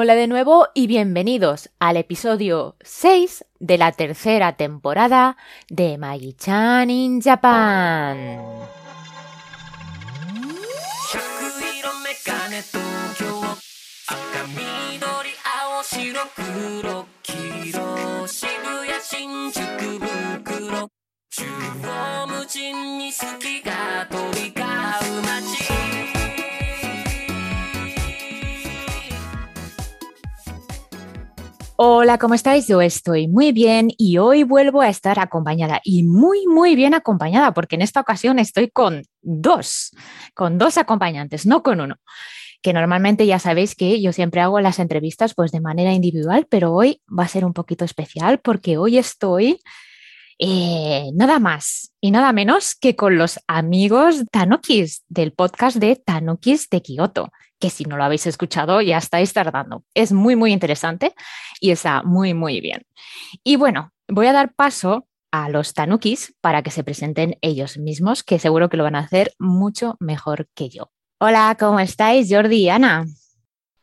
Hola de nuevo y bienvenidos al episodio 6 de la tercera temporada de Magi-chan in Japan. Hola, ¿cómo estáis? Yo estoy muy bien y hoy vuelvo a estar acompañada y muy, muy bien acompañada porque en esta ocasión estoy con dos, con dos acompañantes, no con uno. Que normalmente ya sabéis que yo siempre hago las entrevistas pues de manera individual, pero hoy va a ser un poquito especial porque hoy estoy eh, nada más y nada menos que con los amigos Tanukis del podcast de Tanukis de Kioto, que si no lo habéis escuchado ya estáis tardando. Es muy, muy interesante y está muy, muy bien. Y bueno, voy a dar paso a los Tanukis para que se presenten ellos mismos, que seguro que lo van a hacer mucho mejor que yo. Hola, ¿cómo estáis, Jordi y Ana?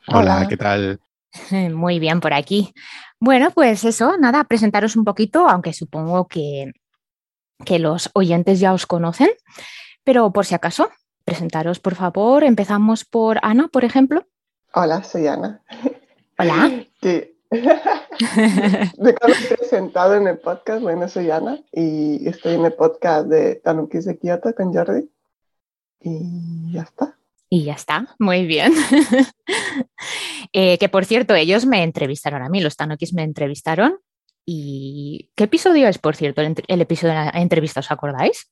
Hola, ¿qué tal? Muy bien por aquí. Bueno, pues eso, nada, presentaros un poquito, aunque supongo que, que los oyentes ya os conocen, pero por si acaso, presentaros por favor. Empezamos por Ana, por ejemplo. Hola, soy Ana. Hola. Que de presentado en el podcast, bueno, soy Ana y estoy en el podcast de Tanukis de Kioto con Jordi. Y ya está. Y ya está, muy bien. Eh, que por cierto, ellos me entrevistaron a mí, los Tanukis me entrevistaron. ¿Y qué episodio es, por cierto, el, el episodio de la entrevista? ¿Os acordáis?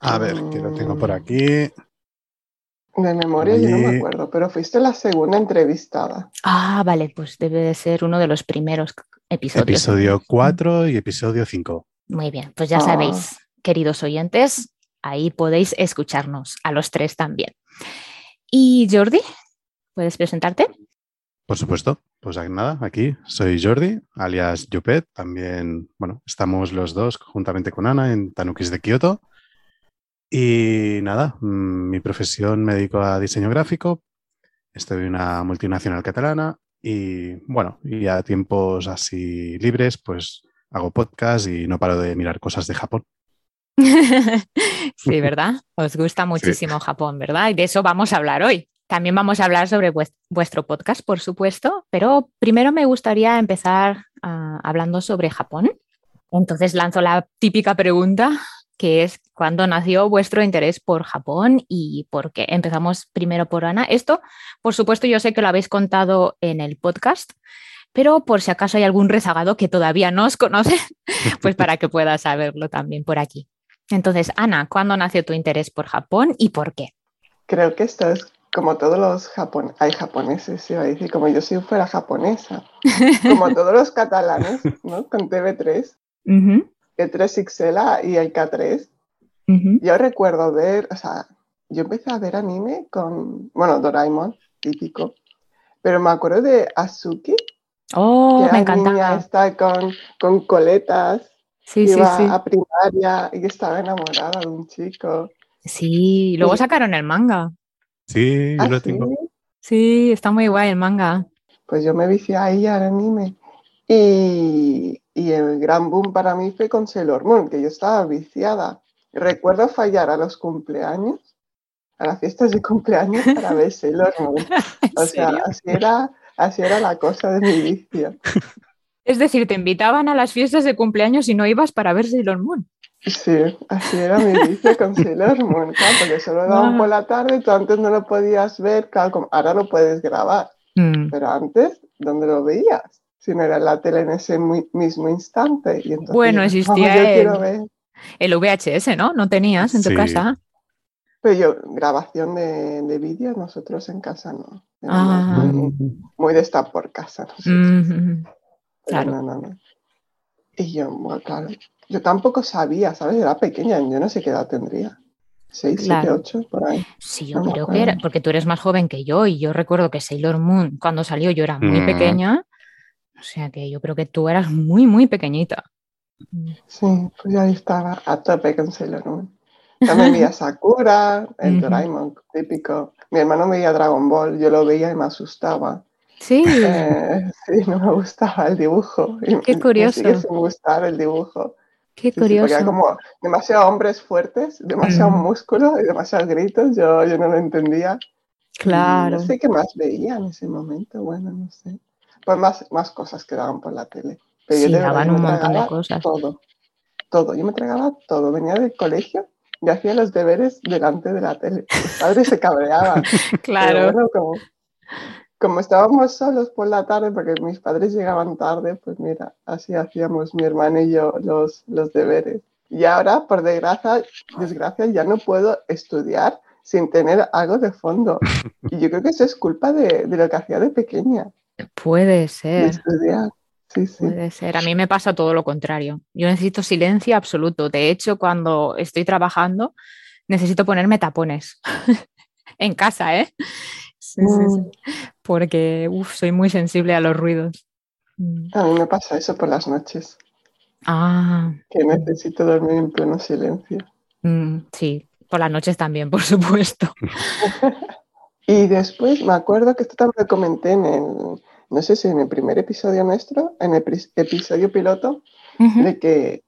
A ver, que lo tengo por aquí. De memoria yo no me acuerdo, pero fuiste la segunda entrevistada. Ah, vale, pues debe de ser uno de los primeros episodios. Episodio 4 y episodio 5. Muy bien, pues ya Ah. sabéis, queridos oyentes, ahí podéis escucharnos a los tres también. Y Jordi, ¿puedes presentarte? Por supuesto. Pues nada, aquí soy Jordi, alias Jupet. También, bueno, estamos los dos juntamente con Ana en Tanukis de Kioto. Y nada, mm, mi profesión me dedico a diseño gráfico. Estoy en una multinacional catalana y bueno, y a tiempos así libres, pues hago podcast y no paro de mirar cosas de Japón. sí, ¿verdad? Os gusta muchísimo Japón, ¿verdad? Y de eso vamos a hablar hoy. También vamos a hablar sobre vues- vuestro podcast, por supuesto, pero primero me gustaría empezar ah, hablando sobre Japón. Entonces lanzo la típica pregunta, que es ¿cuándo nació vuestro interés por Japón y por qué? Empezamos primero por Ana. Esto, por supuesto, yo sé que lo habéis contado en el podcast, pero por si acaso hay algún rezagado que todavía no os conoce, pues para que pueda saberlo también por aquí. Entonces, Ana, ¿cuándo nació tu interés por Japón y por qué? Creo que esto es como todos los japon hay japoneses, iba a decir, como yo si fuera japonesa. Como todos los catalanes, ¿no? Con TV3, Ujú, el 3XL y el K3. ujú. Yo recuerdo ver, o sea, yo empecé a ver anime con, bueno, Doraemon, típico, pero me acuerdo de Azuki, Oh, que me la niña encantaba. está con, con coletas, Sí, sí, iba sí. a primaria y estaba enamorada de un chico. Sí, luego Sí. sacaron el manga. Sí, yo ¿Ah, lo sí? tengo. Sí, está muy guay el manga. Pues yo me vicié ahí al anime. Y, y el gran boom para mí fue con Sailor Moon, que yo estaba viciada. Recuerdo fallar a los cumpleaños, a las fiestas de cumpleaños para ver Sailor Moon. ¿En O sea, serio? así era, así era la cosa de mi vicio. Es decir, te invitaban a las fiestas de cumpleaños y no ibas para ver Sailor Moon. Sí, así era mi vicio con Sailor Moon, claro, porque solo daban Guau. por la tarde, tú antes no lo podías ver, claro, ahora lo puedes grabar, Mm, pero antes, ¿dónde lo veías? Si no era la tele en ese muy- mismo instante. Y entonces Bueno, existía "Oh, yo el- quiero ver". El VHS, ¿no? ¿No tenías en tu Sí. casa? Pero yo, grabación de, de vídeo, nosotros en casa no. Ah. muy, muy de estar por casa. Mm, Pero claro. no, no, no. Y yo, bueno, claro, yo tampoco sabía, ¿sabes? Era pequeña, yo no sé qué edad tendría. Seis, siete, ocho, por ahí. Sí, yo creo que era, porque tú eres más joven que yo y yo recuerdo que Sailor Moon cuando salió yo era muy Mm. pequeña, sea que yo creo que tú eras muy, muy pequeñita. Sí, pues yo ahí estaba a tope con Sailor Moon. También veía Sakura, el. Doraemon típico. Mi hermano veía Dragon Ball, yo lo veía y me asustaba. Sí, Eh, sí, no me gustaba el dibujo. Qué curioso. Me sin gustar el dibujo. qué Sí, sí, porque curioso. era como demasiado hombres fuertes, demasiado Mm. músculo y demasiados gritos. Yo, yo no lo entendía. Claro. No sé qué más veía en ese momento. Bueno, no sé. Pues más, más cosas que daban por la tele. Pero yo Sí, verdad, daban yo un montón de cosas. Todo. Todo. Yo me tragaba todo. Venía del colegio y hacía los deberes delante de la tele. Mis padres se cabreaban. Claro. bueno, como, como estábamos solos por la tarde, porque mis padres llegaban tarde, pues mira, así hacíamos mi hermano y yo los, los deberes. Y ahora, por desgracia, desgracia, ya no puedo estudiar sin tener algo de fondo. Y yo creo que eso es culpa de, de lo que hacía de pequeña, Puede de ser. estudiar. Sí, sí. Puede ser. A mí me pasa todo lo contrario. Yo necesito silencio absoluto. De hecho, cuando estoy trabajando, necesito ponerme tapones. en casa, ¿eh? Sí, sí, sí. Mm. Porque uf, soy muy sensible a los ruidos. Mm. A mí me pasa eso por las noches, Ah, que necesito dormir en pleno silencio. mm, sí. Por las noches también, por supuesto. Y después me acuerdo que esto también lo comenté en el, no sé si en el primer episodio nuestro, en el episodio piloto, de que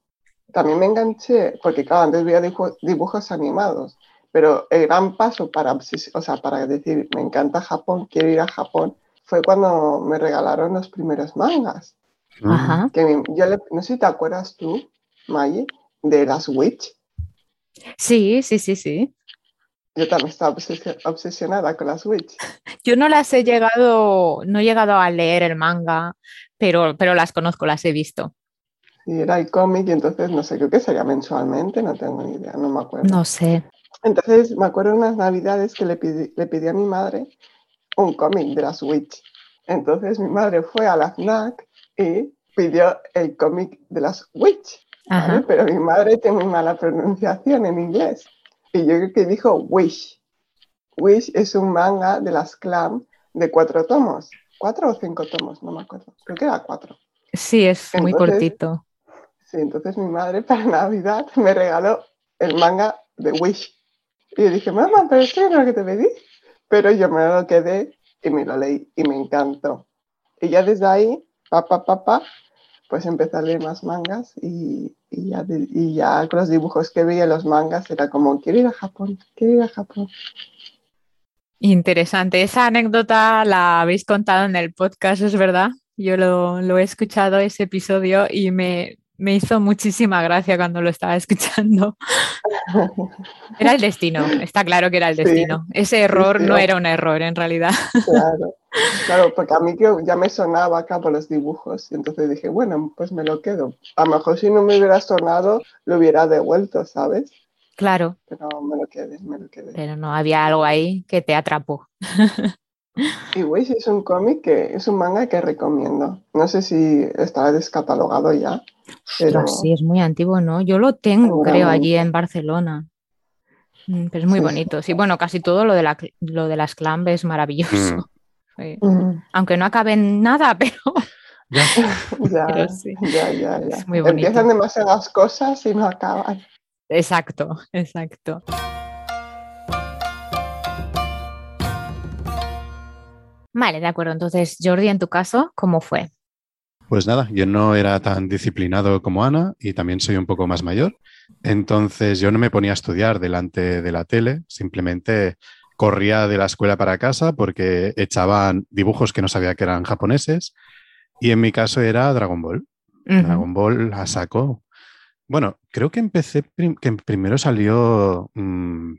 también me enganché, porque claro, antes veía dibujo- dibujos animados, pero el gran paso para, o sea, para decir, me encanta Japón, quiero ir a Japón, fue cuando me regalaron los primeros mangas. Mm. Ajá. Que mi- yo le- no sé si te acuerdas tú, Maye, de las Witch. Sí, sí, sí, sí. Yo también estaba obsesio- obsesionada con las Witch. Yo no las he llegado, no he llegado a leer el manga, pero, pero las conozco, las he visto. Y era el cómic y entonces, no sé, creo que sería mensualmente, no tengo ni idea, no me acuerdo. No sé. Entonces, me acuerdo unas navidades que le pedí, le pedí a mi madre un cómic de la Switch. Entonces, mi madre fue a la FNAC y pidió el cómic de las Witch. ¿vale? Pero mi madre tiene muy mala pronunciación en inglés. Y yo creo que dijo Wish. Wish es un manga de las Clam de cuatro tomos. ¿Cuatro o cinco tomos? No me acuerdo. Creo que era cuatro. Sí, es muy cortito. Sí, entonces mi madre para Navidad me regaló el manga de Wish. Y yo dije, mamá, pero esto no es lo que te pedí. Pero yo me lo quedé y me lo leí y me encantó. Y ya desde ahí, papá, papá, pues empecé a leer más mangas y, y ya, y ya con los dibujos que veía los mangas era como, quiero ir a Japón, quiero ir a Japón. Interesante. Esa anécdota la habéis contado en el podcast, ¿es verdad? Yo lo, lo he escuchado ese episodio y me, me hizo muchísima gracia cuando lo estaba escuchando. Era el destino, está claro que era el Sí. destino. Ese error sí, no era un error en realidad. Claro, claro, porque a mí que ya me sonaba acá por los dibujos. Y entonces dije, bueno, pues me lo quedo. A lo mejor si no me hubiera sonado, lo hubiera devuelto, ¿sabes? Claro, Pero me lo quedé, me lo quedé. pero no había algo ahí que te atrapó. Y Wish es un cómic que es un manga que recomiendo. No sé si está descatalogado ya, pero Ostras, sí, es muy antiguo, ¿no? Yo lo tengo, creo, allí en Barcelona. Mm, Pero es muy Sí, bonito. Sí, bueno, casi todo lo de, la, lo de las clambes es maravilloso. Mm, Aunque no acabe en nada, pero Ya. ya, Pero sí. ya, ya, ya. Es muy bonito. Empiezan demasiadas cosas y no acaban. exacto, exacto. Vale, de acuerdo. Entonces, Jordi, en tu caso, ¿cómo fue? Pues nada, yo no era tan disciplinado como Ana y también soy un poco más mayor. Entonces yo no me ponía a estudiar delante de la tele, simplemente corría de la escuela para casa porque echaban dibujos que no sabía que eran japoneses y en mi caso era Dragon Ball. Dragon Ball la sacó. Bueno, creo que empecé, prim- que primero salió mm,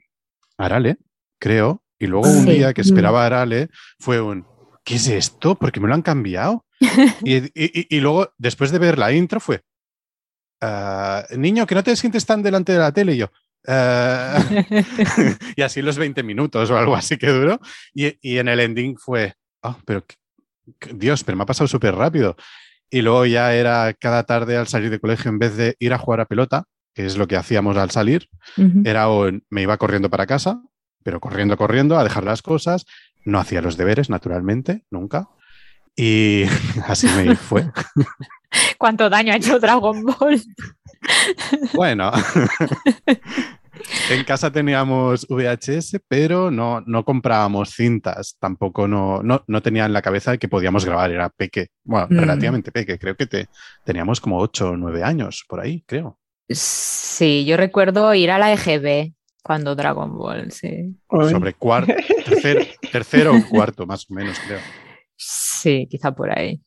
Arale, creo, y luego un Sí. día que esperaba Arale fue un, ¿qué es esto? Porque me lo han cambiado. y, y- luego, después de ver la intro, fue, "Ah, niño, que no te sientes tan delante de la tele, y yo. "Ah". y así los 20 minutos o algo así que duró. Y, y en el ending fue, "Ah, pero Dios, pero me ha pasado súper rápido. Y luego ya era cada tarde al salir de colegio, en vez de ir a jugar a pelota, que es lo que hacíamos al salir, era me iba corriendo para casa, pero corriendo, corriendo, a dejar las cosas. No hacía los deberes, naturalmente, nunca. Y así me fue. ¿Cuánto daño ha hecho Dragon Ball? Bueno, En casa teníamos VHS, pero no, no comprábamos cintas. Tampoco no, no, no tenía en la cabeza que podíamos grabar. Era peque, bueno, Mm. relativamente peque. Creo que te, teníamos como 8 o 9 años por ahí, creo. Sí, yo recuerdo ir a la EGB cuando Dragon Ball, sí. Sobre cuarto, tercero, tercero o cuarto, más o menos, creo. Sí, quizá por ahí.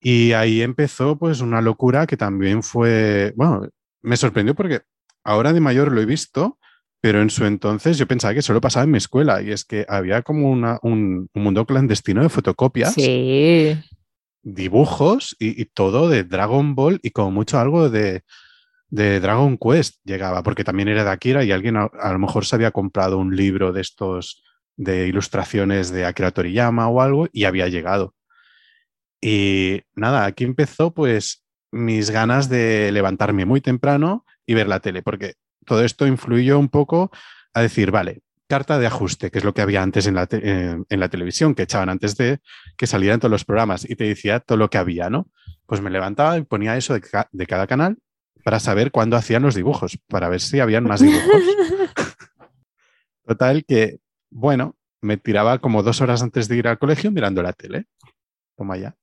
Y ahí empezó pues una locura que también fue, bueno, me sorprendió porque ahora de mayor lo he visto, pero en su entonces yo pensaba que solo pasaba en mi escuela y es que había como una- un, un mundo clandestino de fotocopias, Sí, dibujos y, y todo de Dragon Ball y como mucho algo de, de Dragon Quest llegaba, porque también era de Akira y alguien a, a lo mejor se había comprado un libro de estos de ilustraciones de Akira Toriyama o algo y había llegado. Y nada, aquí empezó pues mis ganas de levantarme muy temprano y ver la tele, porque todo esto influyó un poco a decir, vale, carta de ajuste, que es lo que había antes en la, en- en la televisión, que echaban antes de que salieran todos los programas y te decía todo lo que había, ¿no? Pues me levantaba y ponía eso de, ca- de cada canal para saber cuándo hacían los dibujos, para ver si habían más dibujos. Total que, bueno, me tiraba como dos horas antes de ir al colegio mirando la tele. Toma ya.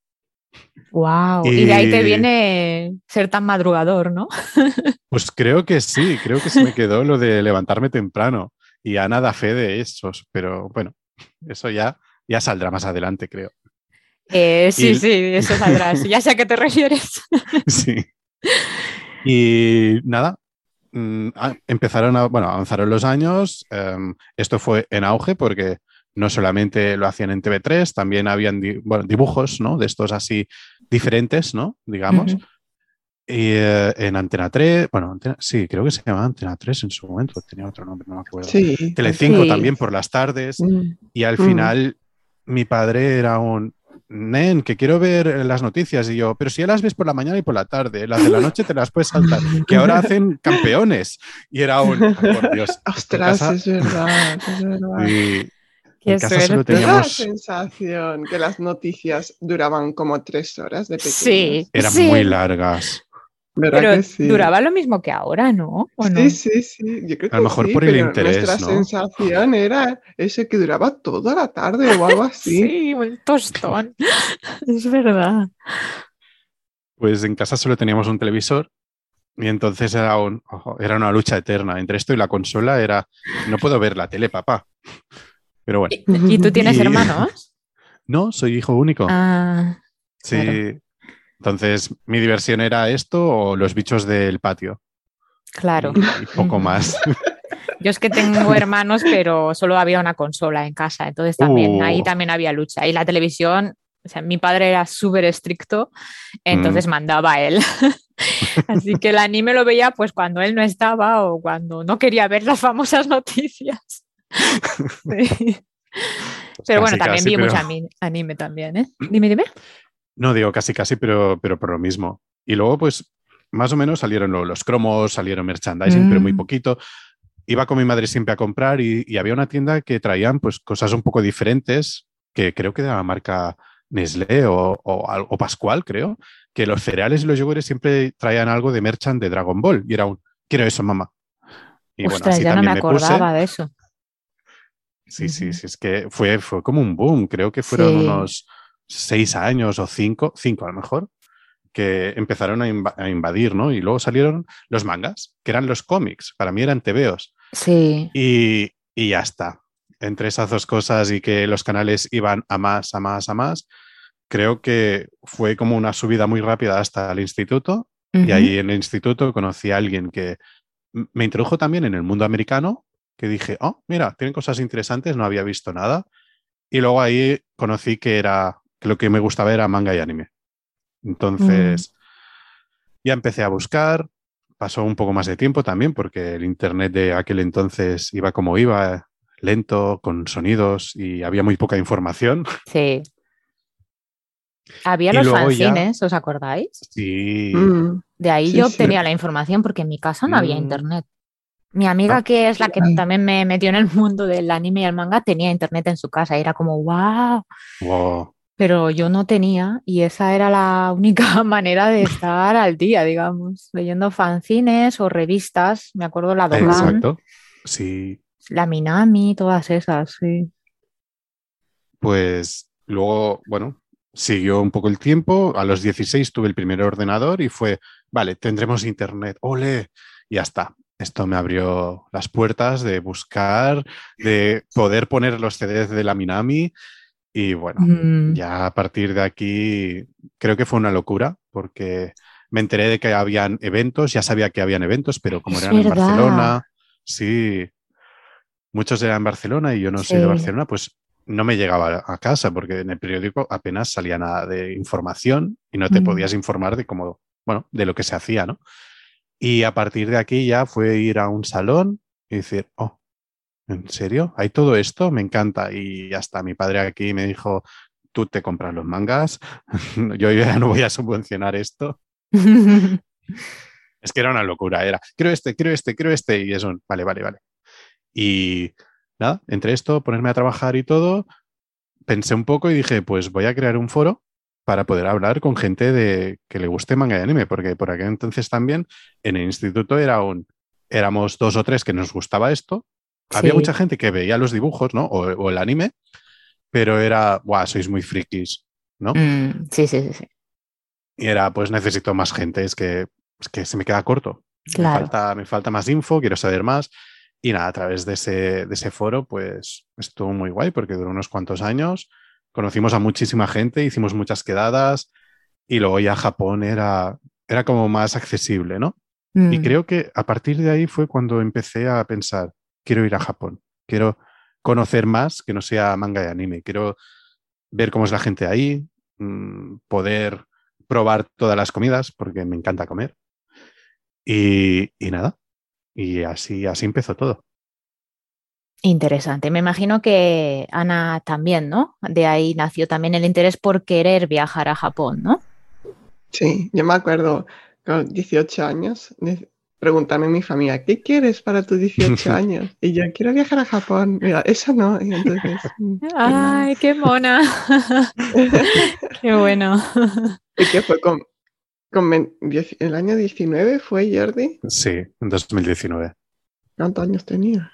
Wow. Y de ahí te viene ser tan madrugador, ¿no? Pues creo que sí, creo que se me quedó lo de levantarme temprano. Y Ana da fe de esos, pero bueno, eso ya, ya saldrá más adelante, creo. Eh, sí, Y- sí, eso saldrá. Ya sé a qué te refieres. Sí. Y nada, mm, empezaron a, bueno, avanzaron los años. em, esto fue en auge porque no solamente lo hacían en TV3, también habían di- bueno, dibujos, ¿no? De estos así diferentes, ¿no? Digamos. Y eh, en Antena 3, bueno, Antena- sí, creo que se llamaba Antena 3 en su momento, tenía otro nombre, no me acuerdo. Sí. Telecinco Sí. también por las tardes. Mm. Y al Mm. final mi padre era un, nen, que quiero ver las noticias. Y yo, pero si ya las ves por la mañana y por la tarde, las de la noche te las puedes saltar, que ahora hacen campeones. Y era un, oh, por Dios. Ostras, casa- es verdad, es verdad. y Qué en casa solo da la teníamos, sensación que las noticias duraban como tres horas de pequeños. Sí, eran sí. muy largas. ¿Verdad Pero que sí? duraba lo mismo que ahora, ¿no? ¿O no? Sí, sí, sí. Yo creo A lo mejor sí, por el interés, Nuestra ¿no? sensación era ese que duraba toda la tarde o algo así. Sí, un tostón. es verdad. Pues en casa solo teníamos un televisor y entonces era, un, ojo, era una lucha eterna. Entre esto y la consola era, no puedo ver la tele, papá. Pero bueno, ¿Y tú tienes Y- hermanos? no, soy hijo único. Ah, Sí. claro. Entonces, mi diversión era esto o los bichos del patio. claro. Y, y poco más. Yo es que tengo hermanos, pero solo había una consola en casa, entonces también ahí Uh. también había lucha. Y la televisión, o sea, mi padre era súper estricto, entonces mandaba él. Así que el anime lo veía pues cuando él no estaba o cuando no quería ver las famosas noticias. Sí. Pero bueno, también casi, vi pero- mucho anime también, ¿eh? Dime, dime. No digo casi, casi, pero, pero por lo mismo. Y luego, pues, más o menos salieron los cromos, salieron merchandising, pero muy Mm. poquito. Iba con mi madre siempre a comprar y, y había una tienda que traían pues cosas un poco diferentes, que creo que de la marca Nestlé o, o, al- o Pascual, creo, que los cereales y los yogures siempre traían algo de merchant de Dragon Ball. Y era un, quiero eso, mamá. Y bueno, Ostras, así ya no me puse. acordaba de eso. Sí, sí, sí, es que fue, fue como un boom, creo que fueron Sí. unos seis años o cinco, cinco a lo mejor, que empezaron a, a invadir, ¿no? Y luego salieron los mangas, que eran los cómics, para mí eran tebeos, Sí. y, y ya está. Entre esas dos cosas y que los canales iban a más, a más, a más, creo que fue como una subida muy rápida hasta el instituto, y ahí en el instituto conocí a alguien que me introdujo también en el mundo americano, que dije, oh, mira, tienen cosas interesantes, no había visto nada. Y luego ahí conocí que era, que lo que me gustaba era manga y anime. Entonces, ya empecé a buscar, pasó un poco más de tiempo también, porque el internet de aquel entonces iba como iba, lento, con sonidos y había muy poca información. Sí. Había Y los ya- fanzines, ¿os acordáis? Sí, Mm. De ahí Sí, yo sí. obtenía la información porque en mi casa no había Mm. internet. Mi amiga, Ah. que es la que Ay. también me metió en el mundo del anime y el manga, tenía internet en su casa y era como, wow, wow. pero yo no tenía y esa era la única manera de estar al día, digamos, leyendo fanzines o revistas. Me acuerdo la Dogan, Exacto. Sí, La Minami, todas esas, sí. pues luego, bueno, siguió un poco el tiempo. A los 16 tuve el primer ordenador y fue, vale, tendremos internet, ole, y ya está. Esto me abrió las puertas de buscar, de poder poner los CDs de la Minami. Y bueno, Mm, ya a partir de aquí creo que fue una locura porque me enteré de que habían eventos, ya sabía que habían eventos, pero como Es eran en. Barcelona, sí, muchos eran en Barcelona y yo no soy de Sí. Barcelona, pues no me llegaba a casa porque en el periódico apenas salía nada de información y no te Mm. podías informar de cómo, bueno, de lo que se hacía, ¿no? Y a partir de aquí ya fue ir a un salón y decir, oh, ¿en serio? ¿Hay todo esto? Me encanta. Y hasta mi padre aquí me dijo, tú te compras los mangas, yo ya no voy a subvencionar esto. Es que era una locura, era, quiero este, quiero este, quiero este, y eso, vale, vale, vale. Y nada, entre esto, ponerme a trabajar y todo, pensé un poco y dije, pues voy a crear un foro para poder hablar con gente de que le guste manga y anime, porque por aquel entonces también en el instituto era un, éramos dos o tres que nos gustaba esto. Había mucha gente que veía los dibujos, ¿no? O, o el anime, pero era, guau, sois muy frikis, ¿no? Mm, sí, sí, sí, sí. Y era, pues necesito más gente, es que, es que se me queda corto. Me falta, me falta más info, quiero saber más. Y nada, a través de ese, de ese foro, pues estuvo muy guay porque duró unos cuantos años. Conocimos a muchísima gente, hicimos muchas quedadas y luego ya Japón era, era como más accesible, ¿no? Y Mm, creo que a partir de ahí fue cuando empecé a pensar, quiero ir a Japón, quiero conocer más que no sea manga y anime, quiero ver cómo es la gente ahí, mm, poder probar todas las comidas, porque me encanta comer. Y, y nada, y así, así empezó todo. Interesante. Me imagino que Ana también, ¿no? De ahí nació también el interés por querer viajar a Japón, ¿no? Sí, yo me acuerdo con 18 años de preguntarme a mi familia, ¿qué quieres para tus 18 años? Y yo quiero viajar a Japón. Mira, eso no. Y entonces, mm. Ay, qué mona. qué bueno. ¿Y qué fue con, con el año 19 fue Jordi? Sí, en 2019. ¿Cuántos años tenía?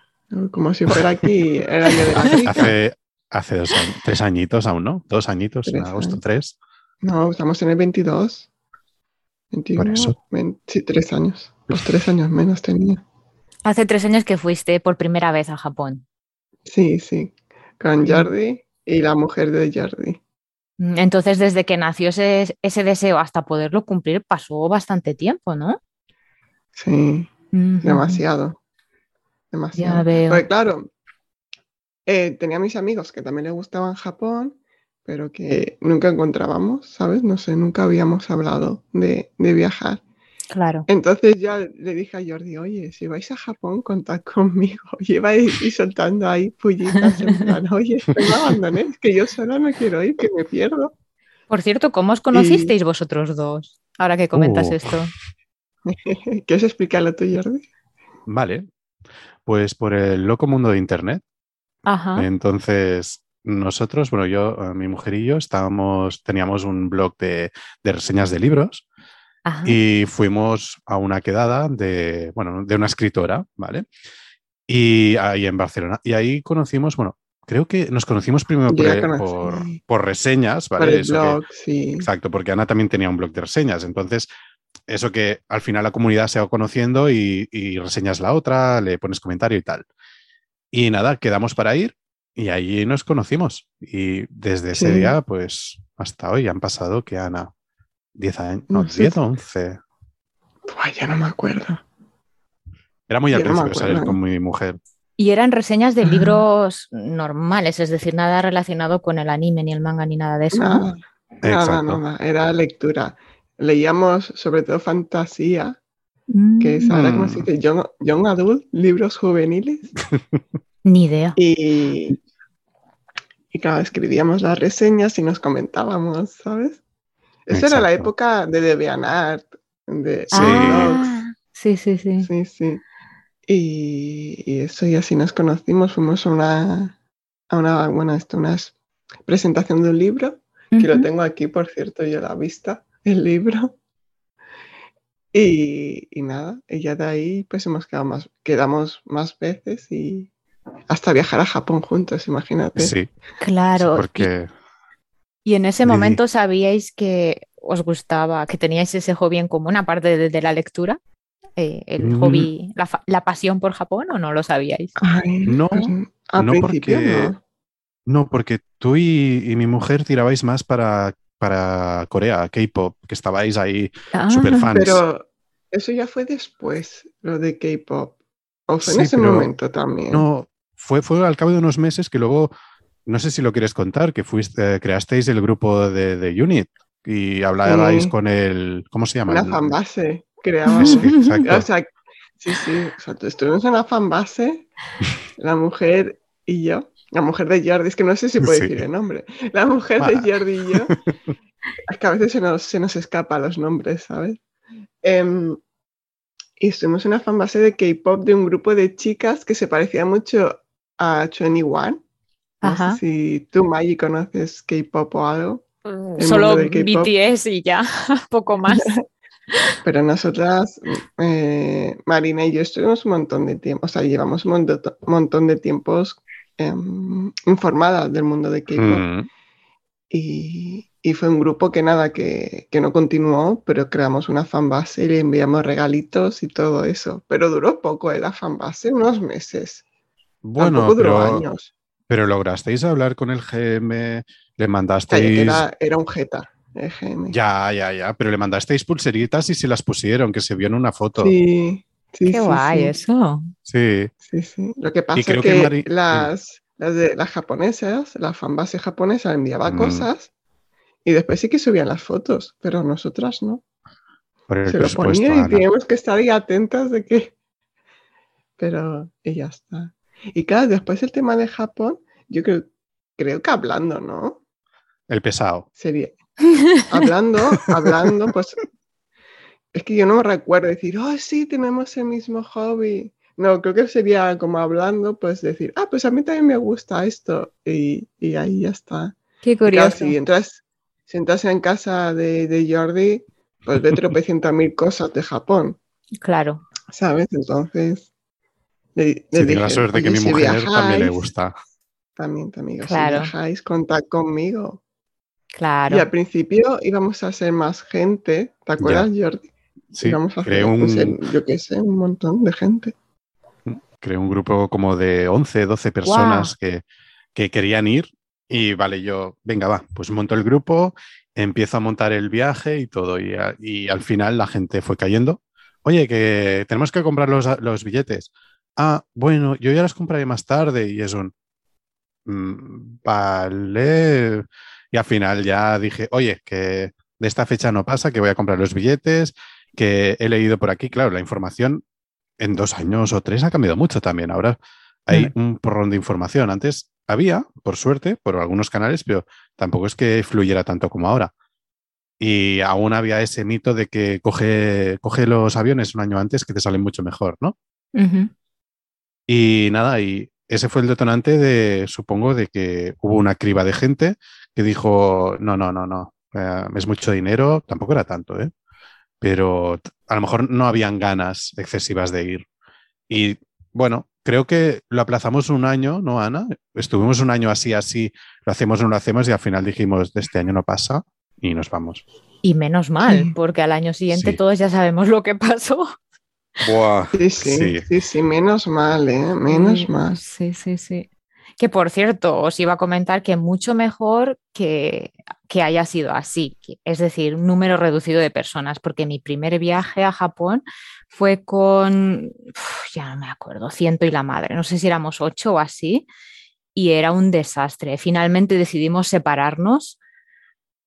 Como si fuera aquí el año de la rica. Hace, hace dos años, tres añitos aún, ¿no? Dos añitos, en agosto, años. tres. No, estamos en el 22. 21, eso. 20 sí, tres años. Pues tres años menos tenía. Hace tres años que fuiste por primera vez a Japón. Sí, sí. Con Jordi y la mujer de Jordi. Mm, Entonces, desde que nació ese, ese deseo hasta poderlo cumplir, pasó bastante tiempo, ¿no? Sí, demasiado. Demasiado. Ya veo. Porque claro, eh, tenía mis amigos que también les gustaban Japón, pero que nunca encontrábamos, ¿sabes? No sé, nunca habíamos hablado de, de viajar. Claro. Entonces ya le dije a Jordi, oye, si vais a Japón, contad conmigo. Y iba ahí y soltando ahí pullitas en plan, oye, no me abandonéis, que yo sola no quiero ir, que me pierdo. Por cierto, ¿cómo os conocisteis vosotros dos? Ahora que comentas Uh. esto. ¿Quieres explicarlo tú, Jordi? Vale, pues por el loco mundo de Internet. Ajá. Entonces, nosotros, bueno, yo, eh, mi mujer y yo estábamos, teníamos un blog de, de reseñas de libros Ajá. y fuimos a una quedada de, bueno, de una escritora, ¿vale? Y ahí en Barcelona. Y ahí conocimos, bueno, creo que nos conocimos primero por, por, por reseñas, ¿vale? Por el Eso que- blog, sí. Exacto, porque Ana también tenía un blog de reseñas. Entonces, eso que al final la comunidad se va conociendo y, y reseñas la otra, le pones comentario y tal. Y nada, quedamos para ir y ahí nos conocimos. Y desde ese Sí. día, pues hasta hoy han pasado que Ana, 10 años, no, No sé 10 si- o 11. Buah, ya no me acuerdo. Era muy al no principio salir con mi mujer. Y eran reseñas de libros normales, es decir, nada relacionado con el anime, ni el manga, ni nada de eso. ¿no? Nada, nada. Era lectura. Leíamos sobre todo fantasía, Mm, que es ahora como Mm. se dice, young, young adult, libros juveniles. Ni idea. Y, y claro, escribíamos las reseñas y nos comentábamos, ¿sabes? Esa era la época de DeviantArt, de Sí. blogs. Ah, sí, sí, sí. Sí, sí. Y, y eso, y así nos conocimos. Fuimos a una, a una, bueno, esto, una presentación de un libro, que lo tengo aquí, por cierto, yo la vista, el libro. Y, y nada, y ya de ahí pues hemos quedado más, quedamos más veces y hasta viajar a Japón juntos, imagínate. Sí, Claro. y- porque Y en ese momento sabíais que os gustaba, que teníais ese hobby en común, aparte de, de la lectura, Eh, el Mm. hobby, la, fa- la pasión por Japón, ¿o no lo sabíais? Ay, No, pues, no principio porque- no. no, porque tú y, y mi mujer tirabais más para, para Corea, K-pop, que estabais ahí Ah, super fans. Pero eso ya fue después, lo de K-pop. O fue Sí, en ese momento también. No, fue, fue al cabo de unos meses que luego, no sé si lo quieres contar, que fuiste, eh, creasteis el grupo de, de Unit y hablabais Sí. con el, ¿cómo se llama? Una El- fanbase, creamos. Sí, exacto. O sea, sí, sí, o sea, estuvimos en una fanbase, la mujer y yo, la mujer de Jordi, es que no sé si puede Sí. decir el nombre, la mujer de. Jordi y yo, es que a veces se nos, se nos escapan los nombres, ¿sabes? Em, y estuvimos en una fanbase de K-pop de un grupo de chicas que se parecía mucho a 21. No Ajá. sé si tú, Maggie, conoces K-pop o algo. el Solo. BTS y ya, poco más. Pero nosotras, eh, Marina y yo estuvimos un montón de tiempo, o sea, llevamos un montón, montón de tiempos em, informadas del mundo de K-pop. Mm, Y, y fue un grupo que nada, que, que no continuó, pero creamos una fanbase y le enviamos regalitos y todo eso. Pero duró poco eh, la fanbase, unos meses. Bueno, Tampoco duró pero, años. pero lograsteis hablar con el GM, le mandasteis... Era, era un Jeta, GM. Ya, ya, ya, pero le mandasteis pulseritas y se las pusieron, que se vio en una foto. Sí, sí, Qué sí, guay sí. eso. Sí, Sí, sí. Lo que pasa creo es que que, Mari- las, las, de, las japonesas, la fanbase japonesa enviaba Mm. cosas y después sí que subían las fotos, pero nosotras no. por el Se lo ponían y Ana. teníamos que estar ahí atentas de que... Pero y ya está. Y claro, después el tema de Japón, yo creo, creo que hablando, ¿no? El pesado. Sería... Hablando, hablando, pues... Es que yo no me recuerdo decir, oh, sí, tenemos el mismo hobby. No, creo que sería como hablando, pues decir, ah, pues a mí también me gusta esto. Y, y ahí ya está. Qué claro, curioso. si entras, si entras en casa de, de Jordi, pues ve tropecientas mil cosas de Japón, Claro. ¿sabes? Entonces, le, le Sí, tiene la suerte que "Oye, mi si mujer también le gusta. También, también, Claro. si viajáis, contad conmigo. Claro. Y al principio íbamos a ser más gente, ¿te acuerdas, Jordi? Sí, creé hacer, un, pues, el- yo qué sé, un montón de gente. creé un grupo como de 11, 12 personas que, que querían ir y vale, yo, venga, va, pues monto el grupo, empiezo a montar el viaje y todo y, a- y al final la gente fue cayendo. Oye, que tenemos que comprar los, los billetes. Ah, bueno, yo ya los compraré más tarde y es un... "Mm, Vale. Y al final ya dije, oye, que de esta fecha no pasa, que voy a comprar los billetes, que he leído por aquí, claro, la información en dos años o tres ha cambiado mucho también. Ahora hay un porrón de información. Antes había, por suerte, por algunos canales, pero tampoco es que fluyera tanto como ahora. Y aún había ese mito de que coge, coge los aviones un año antes que te salen mucho mejor, ¿no? Y nada, y ese fue el detonante de, supongo, de que hubo una criba de gente que dijo, no, no, no, no, eh, es mucho dinero, tampoco era tanto, ¿eh? Pero a lo mejor no habían ganas excesivas de ir. Y bueno, creo que lo aplazamos un año, ¿no, Ana? Estuvimos un año así, así, lo hacemos, no lo hacemos y al final dijimos, de este año no pasa y nos vamos. Y menos mal, porque al año siguiente Sí. todos ya sabemos lo que pasó. Buah, Sí, sí, Sí. sí, sí, menos mal, ¿eh? Menos Mm, mal. Sí, sí, sí. Que por cierto, os iba a comentar que mucho mejor que, que haya sido así, es decir, un número reducido de personas, porque mi primer viaje a Japón fue con, ya no me acuerdo, ciento y la madre, no sé si éramos ocho o así, y era un desastre. Finalmente decidimos separarnos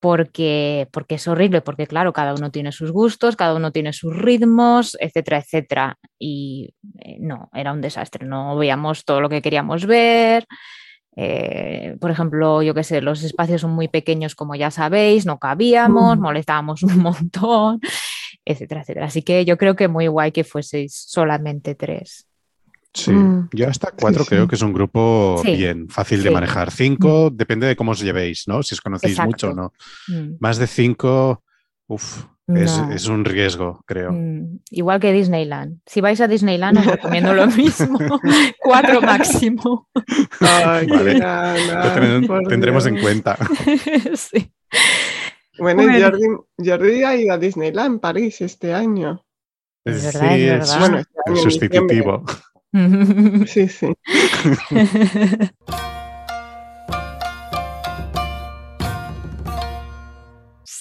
porque, porque es horrible, porque claro, cada uno tiene sus gustos, cada uno tiene sus ritmos, etcétera, etcétera. Y eh, no, era un desastre, no veíamos todo lo que queríamos ver. eh, por ejemplo, yo qué sé, los espacios son muy pequeños, como ya sabéis, no cabíamos, Mm. molestábamos un montón, etcétera, etcétera. Así que yo creo que muy guay que fueseis solamente tres. Sí, Mm. yo hasta cuatro sí. creo que es un grupo Sí, bien fácil de manejar. Cinco, depende de cómo os llevéis, ¿no? Si os conocéis mucho o no. Mm. Más de cinco, uff, Es, No. es un riesgo, creo. Mm, Igual que Disneyland. Si vais a Disneyland, os recomiendo lo mismo. Cuatro máximo. Ay, qué Vale. gana, Lo ten- tendremos en cuenta. Sí. Bueno, Bueno. Jordi, Jordi ha ido a Disneyland París este año. Es Sí, verdad, es verdad. Bueno, este sustitutivo. Sí, sí.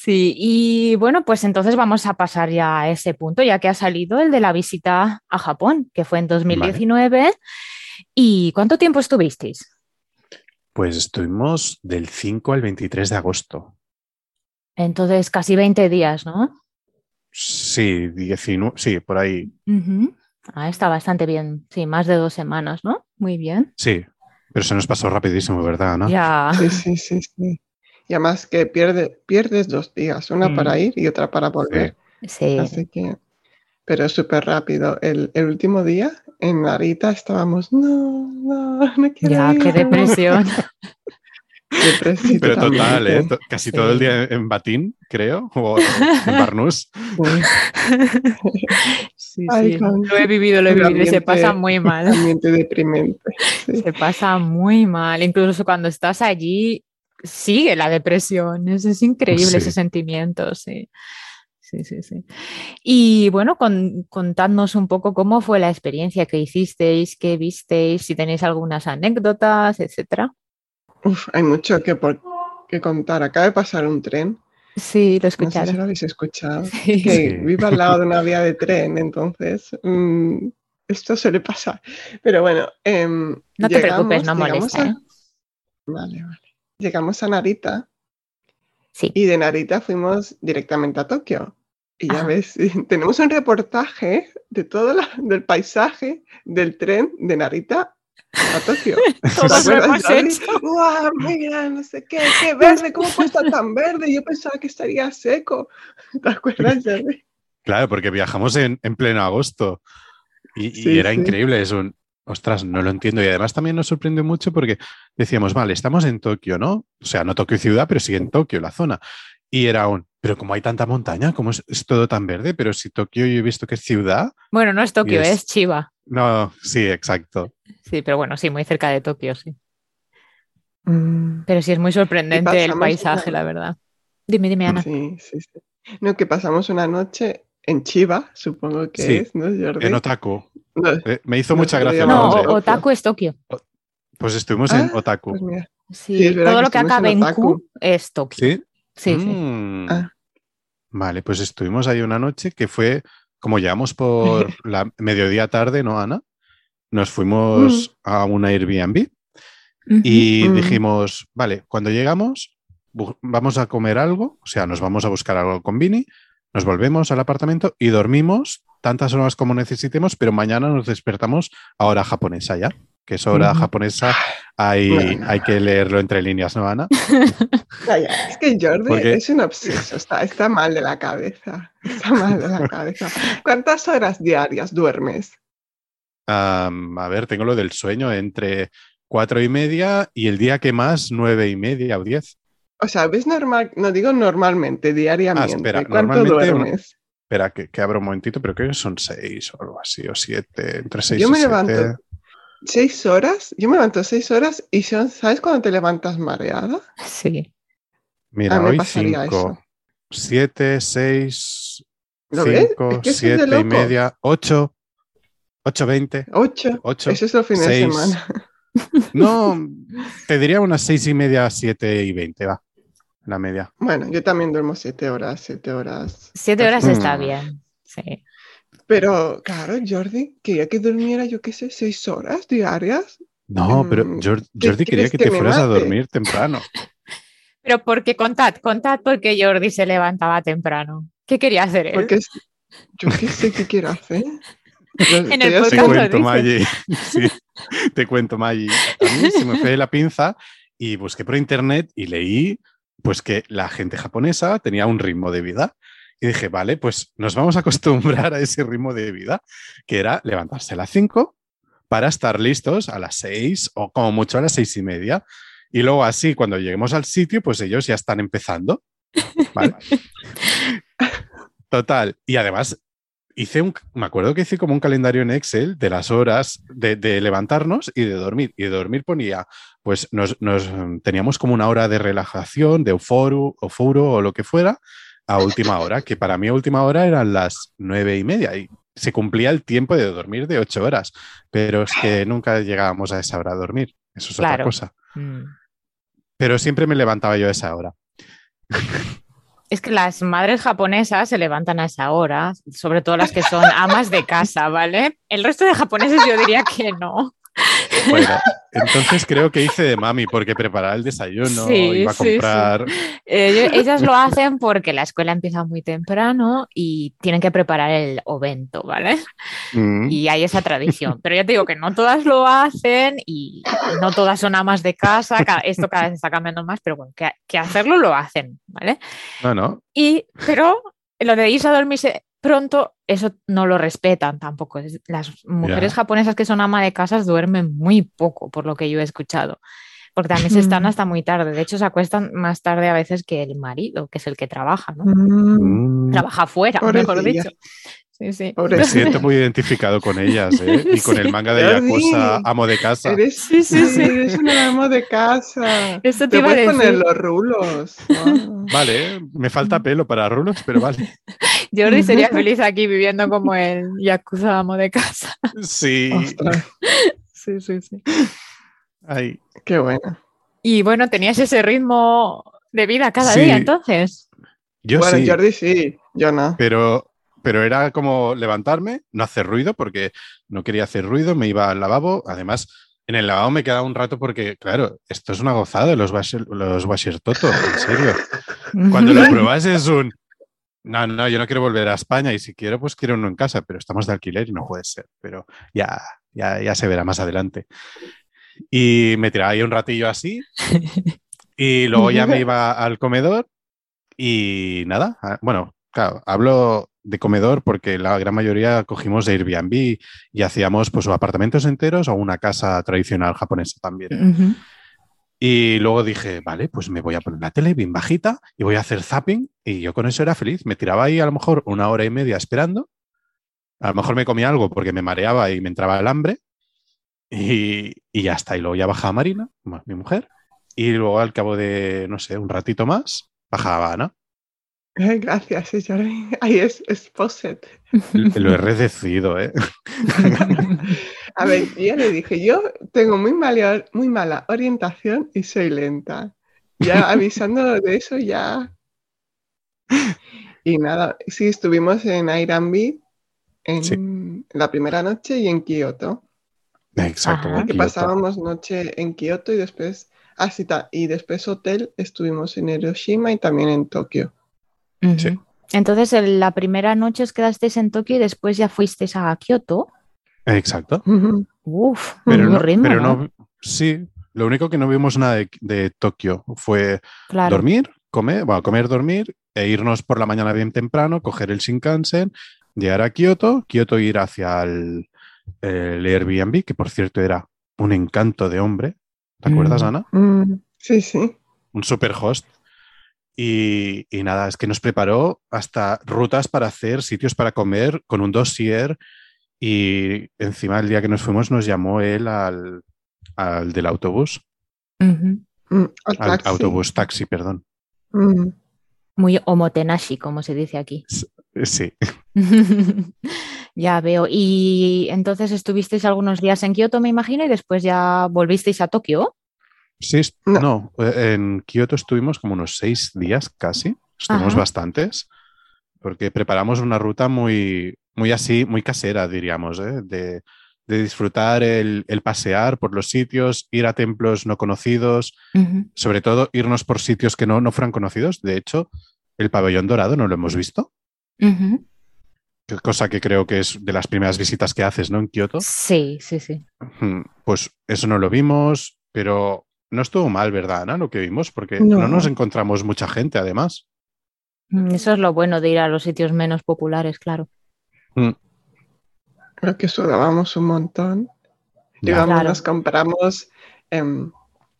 Sí, y bueno, pues entonces vamos a pasar ya a ese punto, ya que ha salido el de la visita a Japón, que fue en 2019. ¿Y cuánto tiempo estuvisteis? Pues estuvimos del 5 al 23 de agosto. Entonces, casi 20 días, ¿no? Sí, 19, sí, por ahí. Ujú. Ah, está bastante bien. Sí, más de dos semanas, ¿no? Muy bien. Sí, pero se nos pasó rapidísimo, ¿verdad? Ya. Sí, sí, sí, sí. Y además que pierde, pierdes dos días, una Mm. para ir y otra para volver. Sí. Así que, pero súper rápido. El, el último día en Narita estábamos, no, no, no quiero Ya, qué ir". depresión. Pero total. ¿eh? To- Casi Sí. todo el día en Batín, creo, o en Barnús. Sí, Ay, sí. Lo he vivido, lo he vivido y se pasa muy mal. Ambiente deprimente. sí. Se pasa muy mal. Incluso cuando estás allí, sigue la depresión. Es, es increíble Sí. ese sentimiento, sí. Sí, sí, sí. Y bueno, con- contadnos un poco cómo fue la experiencia que hicisteis, qué visteis, si tenéis algunas anécdotas, etcétera. Uf, hay mucho que, por, que contar. Acaba de pasar un tren. Sí, lo No sé si escucharon. lo habéis escuchado. Sí. que Sí. vivo al lado de una vía de tren, entonces mm, esto suele pasar. Pero bueno, em, No te preocupes, no molesta. a- ¿eh? Vale, vale. Llegamos a Narita Sí. y de Narita fuimos directamente a Tokio. Y ya Ajá. ves, tenemos un reportaje de todo la- del paisaje del tren de Narita a Tokio. Todos lo ¿Te hemos hecho. ¡Guau! Mira, no sé qué, qué verde, ¿cómo puede estar tan verde? Yo pensaba que estaría seco. ¿Te acuerdas, Jordi? Claro, porque viajamos en, en pleno agosto y, era sí. increíble. Es un, ostras, no lo entiendo. Y además también nos sorprendió mucho porque decíamos, vale, estamos en Tokio, ¿no? O sea, no Tokio ciudad, pero sí en Tokio, la zona. Y era un, pero como hay tanta montaña, como es, es todo tan verde, pero si Tokio yo he visto que es ciudad. Bueno, no es Tokio, es- es Chiba. No, sí, exacto. Sí, pero bueno, sí, muy cerca de Tokio, sí. Mm. Pero sí es muy sorprendente el paisaje, una- la verdad. Dime, dime, Ana. Sí, sí, sí. No, que pasamos una noche en Chiba, supongo que Sí, es, ¿no, Jordi? En Otaku. No, Eh, me hizo No mucha gracia No, Otaku es Tokio. Pues estuvimos en Ah, Otaku. pues. Sí, Sí, es verdad todo que lo que acabe en en. Q es Tokio. ¿Sí? Sí, sí. Mm. Ah. Vale, pues estuvimos ahí una noche que fue, como llegamos por la mediodía tarde, ¿no, Ana? Nos fuimos a una Airbnb y Ujú. dijimos, vale, cuando llegamos, vamos a comer algo, o sea, nos vamos a buscar algo con Vini, nos volvemos al apartamento y dormimos tantas horas como necesitemos, pero mañana nos despertamos a hora japonesa ya, que es hora Ujú. japonesa, hay, No, no. hay que leerlo entre líneas, ¿no, Ana? Calla, Es que Jordi Porque- es un obseso, está, está mal de la cabeza. Está mal de la cabeza. ¿Cuántas horas diarias duermes? A ver, tengo lo del sueño entre cuatro y media y el día que más, nueve y media o diez. O sea, ¿ves normal? No digo normalmente, diariamente. Ah, espera, ¿Cuánto duermes? Espera, que, que abro un momentito, pero creo que son seis o algo así, o siete, entre seis Yo y me siete. levanto seis horas. Yo me levanto seis horas y son, ¿sabes cuando te levantas mareada? Sí. Mira, Ah, hoy cinco, eso. siete, seis, ¿Lo ves? cinco, Es que eso es de siete y media, ocho, ocho, veinte, Ocho. ocho. Eso es los fines de semana. No, te diría unas seis y media, siete y veinte, va, la media. Bueno, yo también duermo siete horas, siete horas. Siete horas Mm. está bien. Sí. Pero, claro, Jordi, quería que durmiera, yo qué sé, seis horas diarias. No, pero Mm, Jor- ¿qué Jordi quería que que te fueras a mate? dormir temprano. Pero porque contad, contad porque Jordi se levantaba temprano. ¿Qué quería hacer él? Porque yo qué sé qué quiero hacer. En el Te podcast lo cuento. Maggi. Sí, te cuento, Maggi. A mí se me fue la pinza y busqué por internet y leí pues que la gente japonesa tenía un ritmo de vida. Y dije, vale, pues nos vamos a acostumbrar a ese ritmo de vida, que era levantarse a las 5 para estar listos a las 6 o como mucho a las seis y media. Y luego así, cuando lleguemos al sitio, pues ellos ya están empezando. ¿vale? Total. Y además, hice un, me acuerdo que hice como un calendario en Excel de las horas de, de levantarnos y de dormir. Y de dormir ponía, pues nos, nos, teníamos como una hora de relajación, de euforo, euforo o lo que fuera, a última hora, que para mí a última hora eran las nueve y media. Y se cumplía el tiempo de dormir de ocho horas. Pero es que nunca llegábamos a esa hora a dormir. Eso es otra cosa. Mm. Pero siempre me levantaba yo a esa hora. Es que las madres japonesas se levantan a esa hora, sobre todo las que son amas de casa, ¿vale? El resto de japoneses yo diría que no. Bueno, entonces creo que hice de mami porque preparaba el desayuno, Sí, iba a sí, sí. comprar. Eh, ellas lo hacen porque la escuela empieza muy temprano y tienen que preparar el ovento, ¿vale? Mm, Y hay esa tradición. Pero ya te digo que no todas lo hacen y no todas son amas de casa. ca- Esto cada vez está cambiando más, pero bueno, que, que hacerlo lo hacen, ¿vale? No, no. Y, pero lo de irse a dormirse pronto, eso no lo respetan tampoco. Las mujeres japonesas que son ama de casas duermen muy poco, por lo que yo he escuchado. Porque también se están hasta muy tarde. De hecho, se acuestan más tarde a veces que el marido, que es el que trabaja, ¿no? Mm, Mm, Trabaja afuera, mejor dicho. Sí, sí. Me siento muy identificado con ellas, ¿eh? Y con Sí. el manga de Yakuza, amo de casa. Eres, Sí, sí, sí. eres un amo de casa. Eso te Te puedes poner los rulos. Wow. Vale, me falta pelo para rulos, pero vale. Jordi sería feliz aquí viviendo como el Yakuza amo de casa. Sí. Ostras, Sí, sí, sí. Ay, qué bueno. Y bueno, tenías ese ritmo de vida cada Sí. día, entonces. yo bueno, sí, Jordi sí, yo no. pero, pero era como levantarme, no hacer ruido, porque no quería hacer ruido, me iba al lavabo. Además, en el lavabo me quedaba un rato porque, claro, esto es una gozada, los washer, los washer toto, en serio. Cuando lo pruebas es un... No, no, yo no quiero volver a España y si quiero, pues quiero uno en casa, pero estamos de alquiler y no puede ser. Pero ya, ya, ya se verá más adelante. Y me tiraba ahí un ratillo así y luego ya me iba al comedor y nada, ah, bueno, claro, hablo de comedor porque la gran mayoría cogimos de Airbnb y hacíamos pues o apartamentos enteros o una casa tradicional japonesa también. Ujú. Y luego dije, vale, pues me voy a poner la tele bien bajita y voy a hacer zapping. Y yo con eso era feliz. Me tiraba ahí a lo mejor una hora y media esperando. A lo mejor me comía algo porque me mareaba y me entraba el hambre. Y, y ya está. Y luego ya bajaba Marina, ma- mi mujer. Y luego al cabo de, no sé, un ratito más, bajaba Ana. Gracias, Jordi. Ahí es, es poset. L- Lo he redecido, ¿eh? A ver, yo ya le dije, yo tengo muy mala, muy mala orientación y soy lenta. Ya avisando de eso, ya. Y nada, sí, estuvimos en Airbnb en Sí. la primera noche y en Kioto. Exacto. En Que pasábamos noche en Kioto y después, ah, sí, y después hotel estuvimos en Hiroshima y también en Tokio. Sí. Entonces, en la primera noche os quedasteis en Tokio y después ya fuisteis a Kioto. Exacto. Uf, Pero muy no, ritmo, pero ¿no? no, sí, lo único que no vimos nada de, de Tokio fue Claro. dormir, comer, bueno, comer, dormir e irnos por la mañana bien temprano, coger el Shinkansen, llegar a Kioto, Kioto ir hacia el, el Airbnb, que por cierto era un encanto de hombre. ¿Te acuerdas, Mm. Ana? Mm, sí, sí. Un super host. Y, y nada, es que nos preparó hasta rutas para hacer, sitios para comer, con un dossier. Y encima el día que nos fuimos nos llamó él al, al del autobús. Mm, al taxi. autobús taxi, perdón. Mm, Muy omotenashi, como se dice aquí. Eh, Sí, ya veo. Y entonces estuvisteis algunos días en Kioto, me imagino, y después ya volvisteis a Tokio. Sí, No. no, eh, en Kioto estuvimos como unos seis días casi, estuvimos Ajá. bastantes, porque preparamos una ruta muy, muy así, muy casera, diríamos, ¿eh? de, de disfrutar el, el pasear por los sitios, ir a templos no conocidos, sobre todo irnos por sitios que no, no fueran conocidos. De hecho, el pabellón dorado no lo hemos visto, cosa que creo que es de las primeras visitas que haces, ¿no? En Kioto. Sí, sí, sí. Pues eso no lo vimos, pero no estuvo mal, ¿verdad, Ana? Lo que vimos, porque No. no, nos encontramos mucha gente, además. Mm, Eso es lo bueno de ir a los sitios menos populares, claro. creo que sudábamos un montón. Claro. nos compramos em,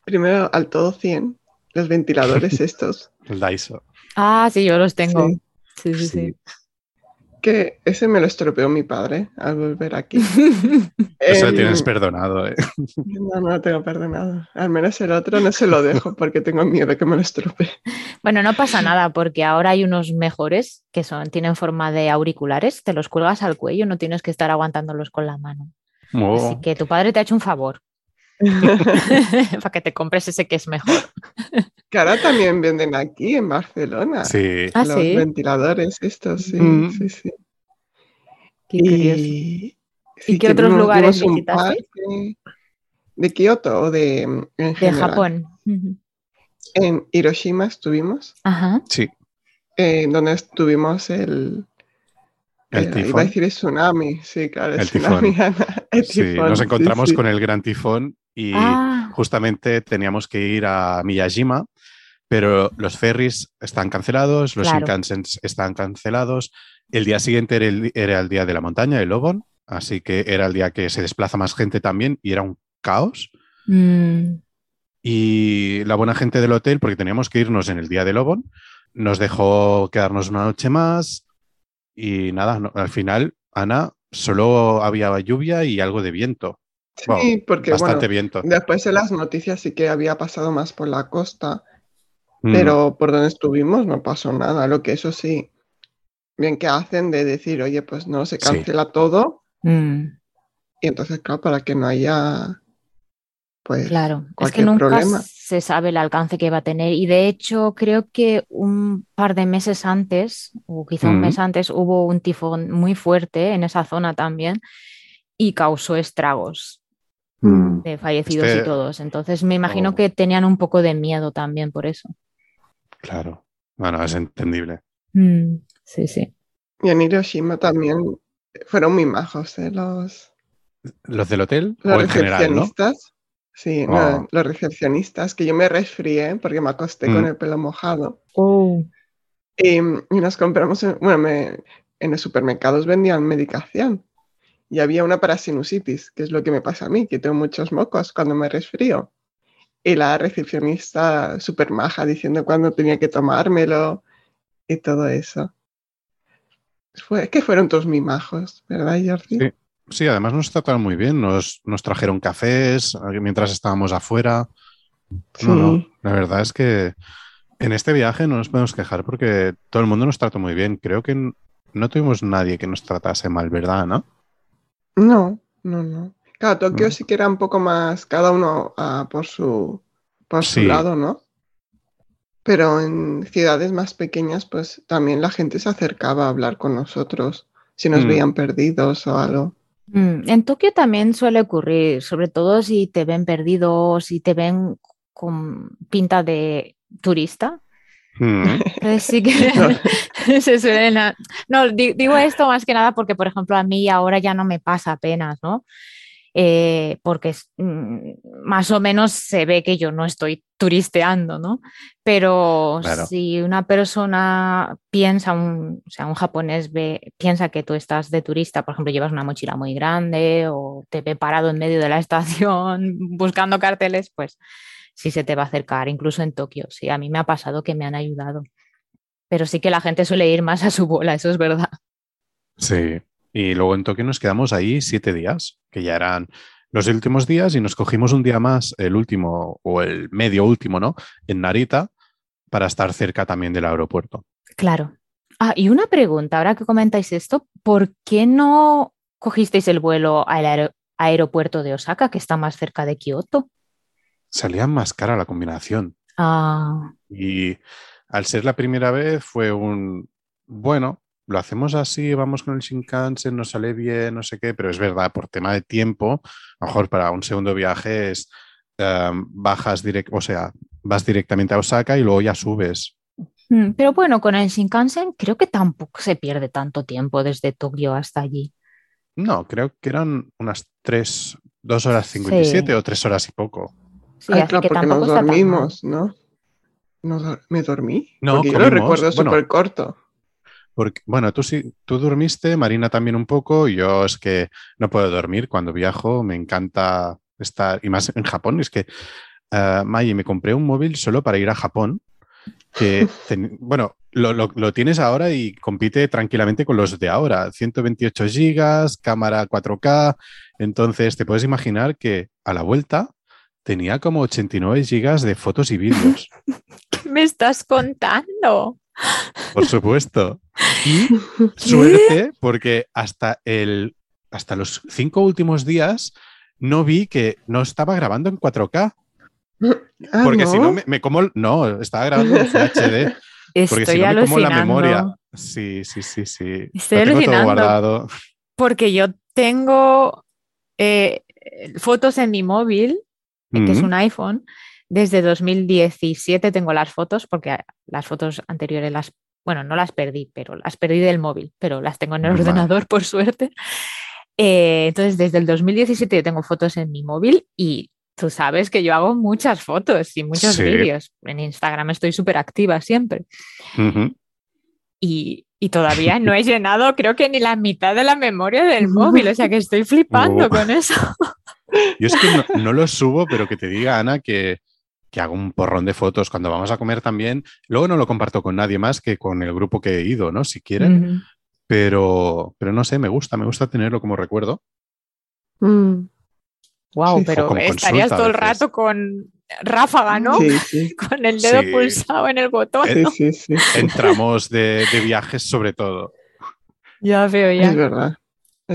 primero al todo 100, los ventiladores estos. El Daiso. Ah, sí, yo los tengo. Sí. Sí, sí, sí. Sí. Que ese me lo estropeó mi padre al volver aquí. Eso lo El- tienes perdonado, ¿eh? No, no lo tengo perdonado. Al menos el otro no se lo dejo porque tengo miedo de que me lo estropee. Bueno, no pasa nada porque ahora hay unos mejores que son, tienen forma de auriculares, te los cuelgas al cuello, no tienes que estar aguantándolos con la mano. Así Oh, que tu padre te ha hecho un favor para que te compres ese que es mejor. Que ahora también venden aquí en Barcelona. sí. Ah, Los sí. ventiladores estos, sí, Mm. sí, sí. Qué curioso. Y, ¿Y qué que otros lugares visitaste? ¿De Kioto o de en De general? Japón. En Hiroshima estuvimos, Ajá. Sí, eh, donde estuvimos el... el eh, Iba a tifón. decir el tsunami, sí, claro, el, El tsunami. Ana, el Sí, tifón, nos sí, encontramos sí. con el gran tifón y Ah, justamente teníamos que ir a Miyajima, pero los ferries están cancelados, los Claro. Están cancelados. El día siguiente era el, era el día de la montaña, el Obon, así que era el día que se desplaza más gente también y era un caos. mm, Y la buena gente del hotel, porque teníamos que irnos en el día del Obon, nos dejó quedarnos una noche más y nada, no- al final, Ana, solo había lluvia y algo de viento. Sí, porque bastante bueno, viento. después en las noticias sí que había pasado más por la costa, Mm, pero por donde estuvimos no pasó nada. Lo que eso sí, bien que hacen de decir, oye, pues no, se Sí. cancela todo mm, y entonces, claro, para que no haya, pues, claro, es que nunca problema. se sabe el alcance que va a tener y de hecho creo que un par de meses antes, o quizá un Mm. mes antes, hubo un tifón muy fuerte en esa zona también y causó estragos mm, de fallecidos Este- y todos. Entonces me imagino Oh. que tenían un poco de miedo también por eso. Claro. Bueno, es entendible. Mm, sí, sí. Y en Hiroshima también fueron muy majos, ¿eh? Los, ¿Los del hotel los o en general, no? Sí, no, Oh. los recepcionistas, que yo me resfrié porque me acosté con Mm. el pelo mojado. Oh, Y, y nos compramos, en- bueno, me- en los supermercados vendían medicación. Y había una para sinusitis, que es lo que me pasa a mí, que tengo muchos mocos cuando me resfrío. Y la recepcionista súper maja diciendo cuándo tenía que tomármelo y todo eso. Fue, es que fueron todos muy majos, ¿verdad, Jordi? Sí. Sí, además nos trataron muy bien. Nos, nos trajeron cafés eh, mientras estábamos afuera. No, no. La verdad es que en este viaje no nos podemos quejar porque todo el mundo nos trató muy bien. Creo que no tuvimos nadie que nos tratase mal, ¿verdad, Ana? No, no, no. Claro, Tokio No. sí que era un poco más, cada uno ah, por su, por su lado, ¿no? Pero en ciudades más pequeñas, pues también la gente se acercaba a hablar con nosotros si nos Mm. veían perdidos o algo. Mm, En Tokio también suele ocurrir, sobre todo si te ven perdido, si te ven con pinta de turista. Mm, sí que se suelen... a- No, di- digo esto más que nada porque, por ejemplo, a mí ahora ya no me pasa apenas, ¿no? Eh, porque mm, más o menos se ve que yo no estoy turisteando, ¿no? Pero Claro. si una persona piensa, un, o sea, un japonés ve, piensa que tú estás de turista, por ejemplo, llevas una mochila muy grande o te ve parado en medio de la estación buscando carteles, pues sí se te va a acercar, incluso en Tokio. Sí, a mí me ha pasado que me han ayudado. Pero sí que la gente suele ir más a su bola, eso es verdad. sí. Y luego en Tokio nos quedamos ahí siete días, que ya eran los últimos días y nos cogimos un día más, el último o el medio último, ¿no? En Narita, para estar cerca también del aeropuerto. Claro. Ah, y una pregunta, ahora que comentáis esto, ¿por qué no cogisteis el vuelo al aero- aeropuerto de Osaka, que está más cerca de Kioto? Salía más cara la combinación. Ah, Y al ser la primera vez fue un, bueno, lo hacemos así, vamos con el Shinkansen, nos sale bien, no sé qué, pero es verdad, por tema de tiempo, a lo mejor para un segundo viaje es em, bajas direct, o sea, vas directamente a Osaka y luego ya subes. mm, pero bueno, con el Shinkansen creo que tampoco se pierde tanto tiempo desde Tokio hasta allí. No, creo que eran unas tres, dos horas cincuenta y siete Sí. o tres horas y poco. Sí, Ay, así claro, que porque tampoco nos está tan mal. dormimos, ¿no? ¿Me dormí? No, porque yo lo recuerdo bueno. súper corto. Porque, bueno, tú sí, tú dormiste, Marina también un poco. Yo es que no puedo dormir cuando viajo. Me encanta estar, y más en Japón. Es que, eh, Maggie, me compré un móvil solo para ir a Japón que, ten- bueno, lo, lo- lo tienes ahora y compite tranquilamente con los de ahora. 128 gigas, cámara 4K. Entonces, te puedes imaginar que a la vuelta tenía como 89 gigas de fotos y vídeos, ¿Qué me estás contando? Por supuesto. Y suerte, porque hasta, el, hasta los cinco últimos días no vi que no estaba grabando en 4K. Ah, Porque si no, me, me como. No, estaba grabando en HD. Porque Estoy si no, me como la memoria. Sí, sí, sí, sí. Estoy Lo tengo todo alucinando. guardado. Porque yo tengo eh, fotos en mi móvil, que es un iPhone. Desde 2017 tengo las fotos, porque las fotos anteriores las, bueno, no las perdí, pero las perdí del móvil, pero las tengo en el Vale. ordenador, por suerte. Eh, entonces, desde el 2017 yo tengo fotos en mi móvil y tú sabes que yo hago muchas fotos y muchos Sí. vídeos. En Instagram estoy súper activa siempre. Y, y todavía no he llenado, creo que ni la mitad de la memoria del móvil, o sea que estoy flipando con eso. Yo es que no, no lo subo, pero que te diga, Ana, que, que hago un porrón de fotos cuando vamos a comer también. Luego no lo comparto con nadie más que con el grupo que he ido, ¿no? Si quieren. Pero, pero no sé, me gusta, me gusta tenerlo como recuerdo. Mm, Wow, Sí. pero estarías todo el rato con ráfaga, ¿no? Sí, sí, Con el dedo Sí. pulsado en el botón. Sí, ¿no? sí, sí. Entramos de, de viajes sobre todo. Ya veo, Es ya. verdad.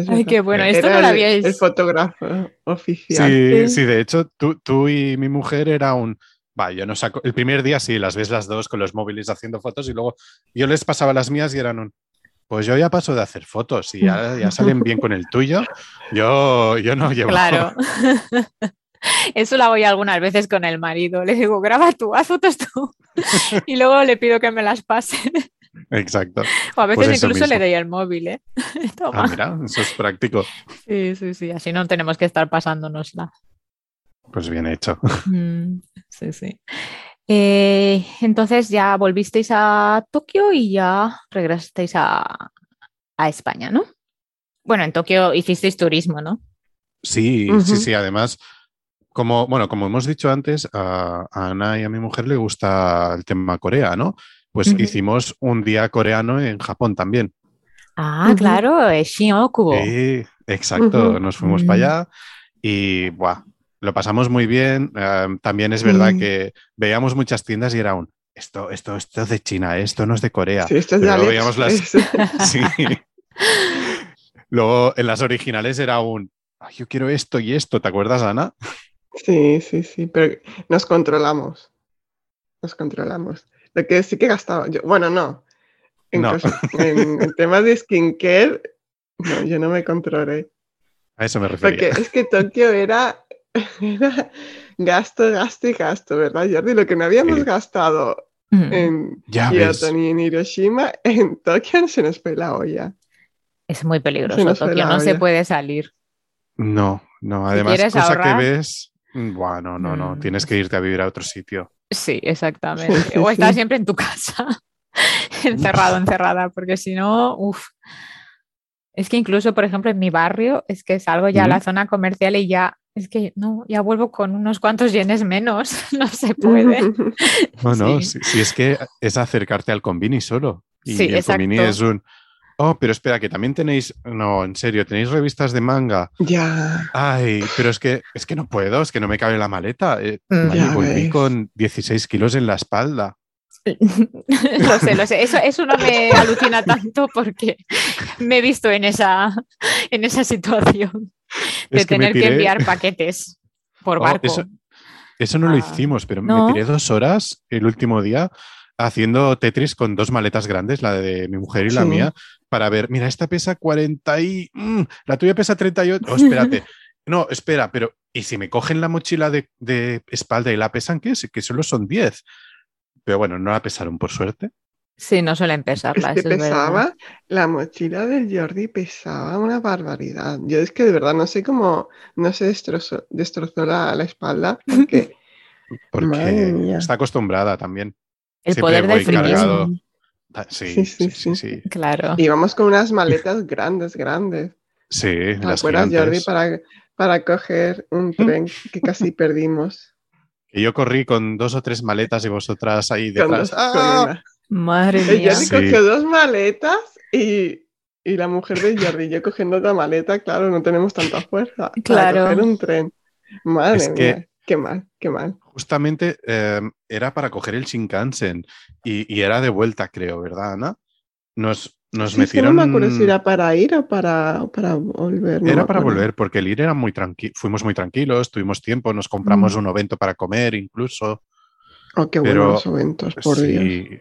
Ay, qué bueno, esto Era no lo el- habíais. El fotógrafo oficial. Sí, Sí. sí, de hecho, tú, tú y mi mujer era un. Va, yo no saco. El primer día sí, las ves las dos con los móviles haciendo fotos y luego yo les pasaba las mías y eran un. Pues yo ya paso de hacer fotos y ya, ya salen bien con el tuyo. Yo, yo no llevo. Claro. Eso lo hago yo algunas veces con el marido. Le digo, graba tú, haz fotos tú. Y luego le pido que me las pase. Exacto. O a veces Pues incluso le doy el móvil, ¿eh? Toma. Ah, mira, eso es práctico. Sí, sí, sí. Así no tenemos que estar pasándonosla. Pues bien hecho. Mm, sí, sí. Eh, entonces ya volvisteis a Tokio y ya regresasteis a, a España, ¿no? Bueno, en Tokio hicisteis turismo, ¿no? Sí, sí, sí. Además, como, bueno, como hemos dicho antes, a, a Ana y a mi mujer le gusta el tema Corea, ¿no? Pues hicimos un día coreano en Japón también. Ah, claro, es Shinjuku. Sí, exacto. Nos fuimos Mm. para allá y buah, lo pasamos muy bien. Eh, también es verdad Sí. que veíamos muchas tiendas y era un esto, esto, esto es de China, esto no es de Corea. Sí, esto es de Pero veíamos las-. Sí. Luego en las originales era un "Ay, yo quiero esto y esto, ¿te acuerdas, Ana? Sí, sí, sí, pero nos controlamos. Nos controlamos. Lo que sí que gastaba yo, bueno, no. En, No. cos- en, en temas de skincare, no, yo no me controlé. A eso me refería. Porque es que Tokio era, era gasto, gasto y gasto, ¿verdad, Jordi? Lo que no habíamos Sí. gastado Mm, en Ya ves. Kyoto ni en Hiroshima, en Tokio se nos fue la olla. Es muy peligroso, Tokio, no se puede salir. No, no, además, quieres cosa ahorrar- que ves, mm, buah, no, no, no, Mm. tienes que irte a vivir a otro sitio. Sí, exactamente. O estar sí. siempre en tu casa, encerrado, encerrada, porque si no, uff. Es que incluso, por ejemplo, en mi barrio, es que salgo ya a la zona comercial y ya, es que no, ya vuelvo con unos cuantos yenes menos, no se puede. No, no, Sí. si, si es que es acercarte al convini solo. Y Sí, el convini exacto. es un. Oh, pero espera, que también tenéis. No, en serio, tenéis revistas de manga. ya. Ay, pero es que es que no puedo, es que no me cabe la maleta. Eh, Mm. vale, volví con 16 kilos en la espalda. lo sé, lo sé. Eso, eso no me alucina tanto porque me he visto en esa, en esa situación de Es que me tener que enviar paquetes por Oh, barco. eso- Eso no lo Ah, hicimos, pero ¿no? me tiré dos horas el último día haciendo Tetris con dos maletas grandes, la de mi mujer y la Sí. mía, para ver, mira, esta pesa 40 y... mm, la tuya pesa 38. Oh, espérate. No, espera, pero ¿y si me cogen la mochila de, de espalda y la pesan qué? es? Que solo son 10. Pero bueno, no la pesaron por suerte. Sí, no suelen Es pesarla. que eso es pesaba, la mochila del Jordi pesaba una barbaridad. Yo es que de verdad no sé cómo no se destrozó, destrozó la, la espalda porque Porque está acostumbrada también. El Siempre poder del cargado. Sí, Sí, sí, sí, sí, sí. sí. sí. Claro. íbamos con unas maletas grandes, grandes. Sí, ¿Te las acuerdas, Jordi, para, para coger un tren que casi perdimos? Que yo corrí con dos o tres maletas y vosotras ahí Con detrás. dos- ¡Ah! Madre El mía. Jordi Sí. cogió dos maletas y, y la mujer de Jordi y yo cogiendo otra maleta, claro, no tenemos tanta fuerza Claro. para coger un tren. Madre Es que- mía, qué mal, qué mal. Justamente eh, era para coger el Shinkansen y, y era de vuelta, creo, ¿verdad, Ana? Nos, nos Sí, metieron. no me acuerdo si era para ir o para, para volver. no Era para volver, porque el ir era muy tranquilo. Fuimos muy tranquilos, tuvimos tiempo, nos compramos Mm. un ovento para comer incluso. Oh, qué Pero- buenos eventos, por Dios.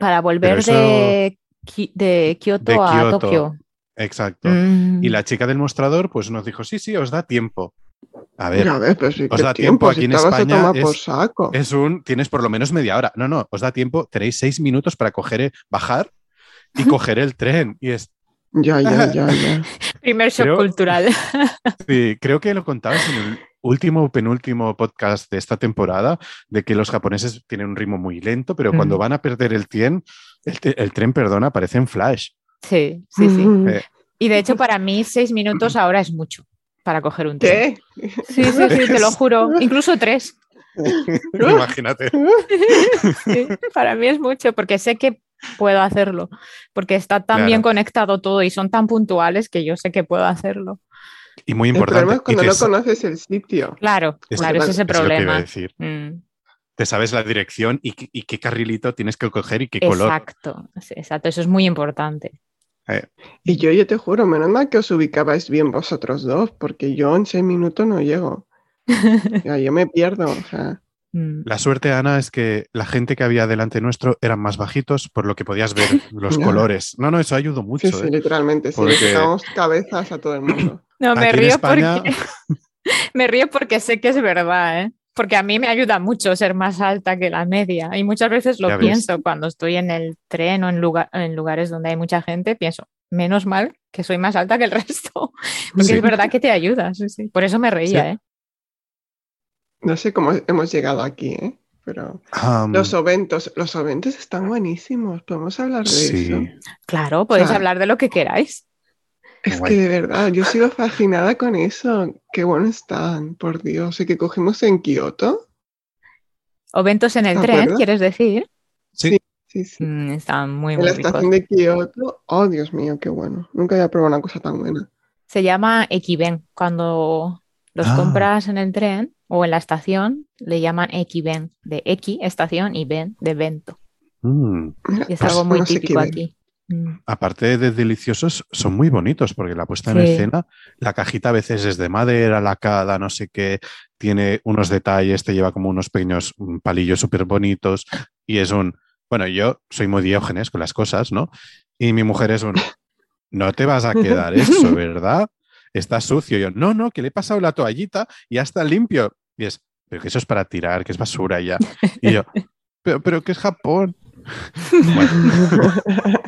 Para volver eso- de, de Kioto De a. Tokio. exacto. Mm. Y la chica del mostrador, pues nos dijo, sí, sí, os da tiempo. A ver, Ya ves, pero sí, os da tiempo, tiempo si aquí en España, por es- saco. es un, tienes por lo menos media hora. No, no, os da tiempo, tenéis seis minutos para coger, eh, bajar y coger el tren. Y es, Ya, ya, ya, ya. Primer shock Creo- cultural. sí, creo que lo contabas en el último o penúltimo podcast de esta temporada, de que los japoneses tienen un ritmo muy lento, pero cuando van a perder el tren, el, tren, perdona, parece en flash. Sí, sí, sí. Eh, Y de hecho, para mí, seis minutos ahora es mucho para coger un tren. ¿Qué? Sí, sí, sí, te lo juro. Incluso tres. Imagínate. Sí, para mí es mucho porque sé que puedo hacerlo. Porque está tan Claro. bien conectado todo y son tan puntuales que yo sé que puedo hacerlo. Y muy El importante. problema es cuando no conoces el sitio. Claro, es- claro, ese es el es lo que iba a problema. decir. Mm, Te sabes la dirección y, qué- y qué carrilito tienes que coger y qué color. exacto, exacto. Eso es muy importante. Y yo, yo te juro, menos mal que os ubicabais bien vosotros dos, porque yo en seis minutos no llego. Ya, yo me pierdo. O sea, Mm, La suerte, Ana, es que la gente que había delante nuestro eran más bajitos, por lo que podías ver los colores. No, no, eso ayudó mucho. sí, sí, ¿eh? literalmente. Sí, Porque- le sacamos cabezas a todo el mundo. No, me Aquí río España- porque me río porque sé que es verdad, ¿eh? Porque a mí me ayuda mucho ser más alta que la media. Y muchas veces lo Ya ves. pienso cuando estoy en el tren o en, lugar, en lugares donde hay mucha gente, pienso, menos mal que soy más alta que el resto. Porque Sí. es verdad que te ayuda. sí, sí. Por eso me reía, Sí. ¿eh? No sé cómo hemos llegado aquí, ¿eh? Pero los eventos, los eventos están buenísimos. Podemos hablar de sí. eso. Claro, podéis sea, hablar de lo que queráis. Es Guay. que de verdad, yo sigo fascinada con eso. Qué bueno están, por Dios. Y que cogimos en Kioto. O eventos en el ¿De tren? ¿quieres decir? Sí, Sí, sí. Mm, están muy, En muy la ricos. estación de Kioto. Oh, Dios mío, qué bueno. Nunca había probado una cosa tan buena. Se llama Equiven. Cuando los Ah. compras en el tren o en la estación, le llaman Equiven. De Equi, estación, y Ven, de evento. Mm. Mira, Y es pues algo muy no típico aquí. Mm. Aparte de deliciosos, son muy bonitos porque la puesta en escena, la cajita a veces es de madera, lacada, no sé qué, tiene unos detalles, te lleva como unos pequeños mm, palillos súper bonitos y es un, bueno, yo soy muy diógenes con las cosas, ¿no? Y mi mujer es un, no te vas a quedar eso, ¿verdad? Está sucio. Y yo, no, no, que le he pasado la toallita y ya está limpio. Y es, pero que eso es para tirar, que es basura ya. Y yo, pero, pero que es Japón. Bueno,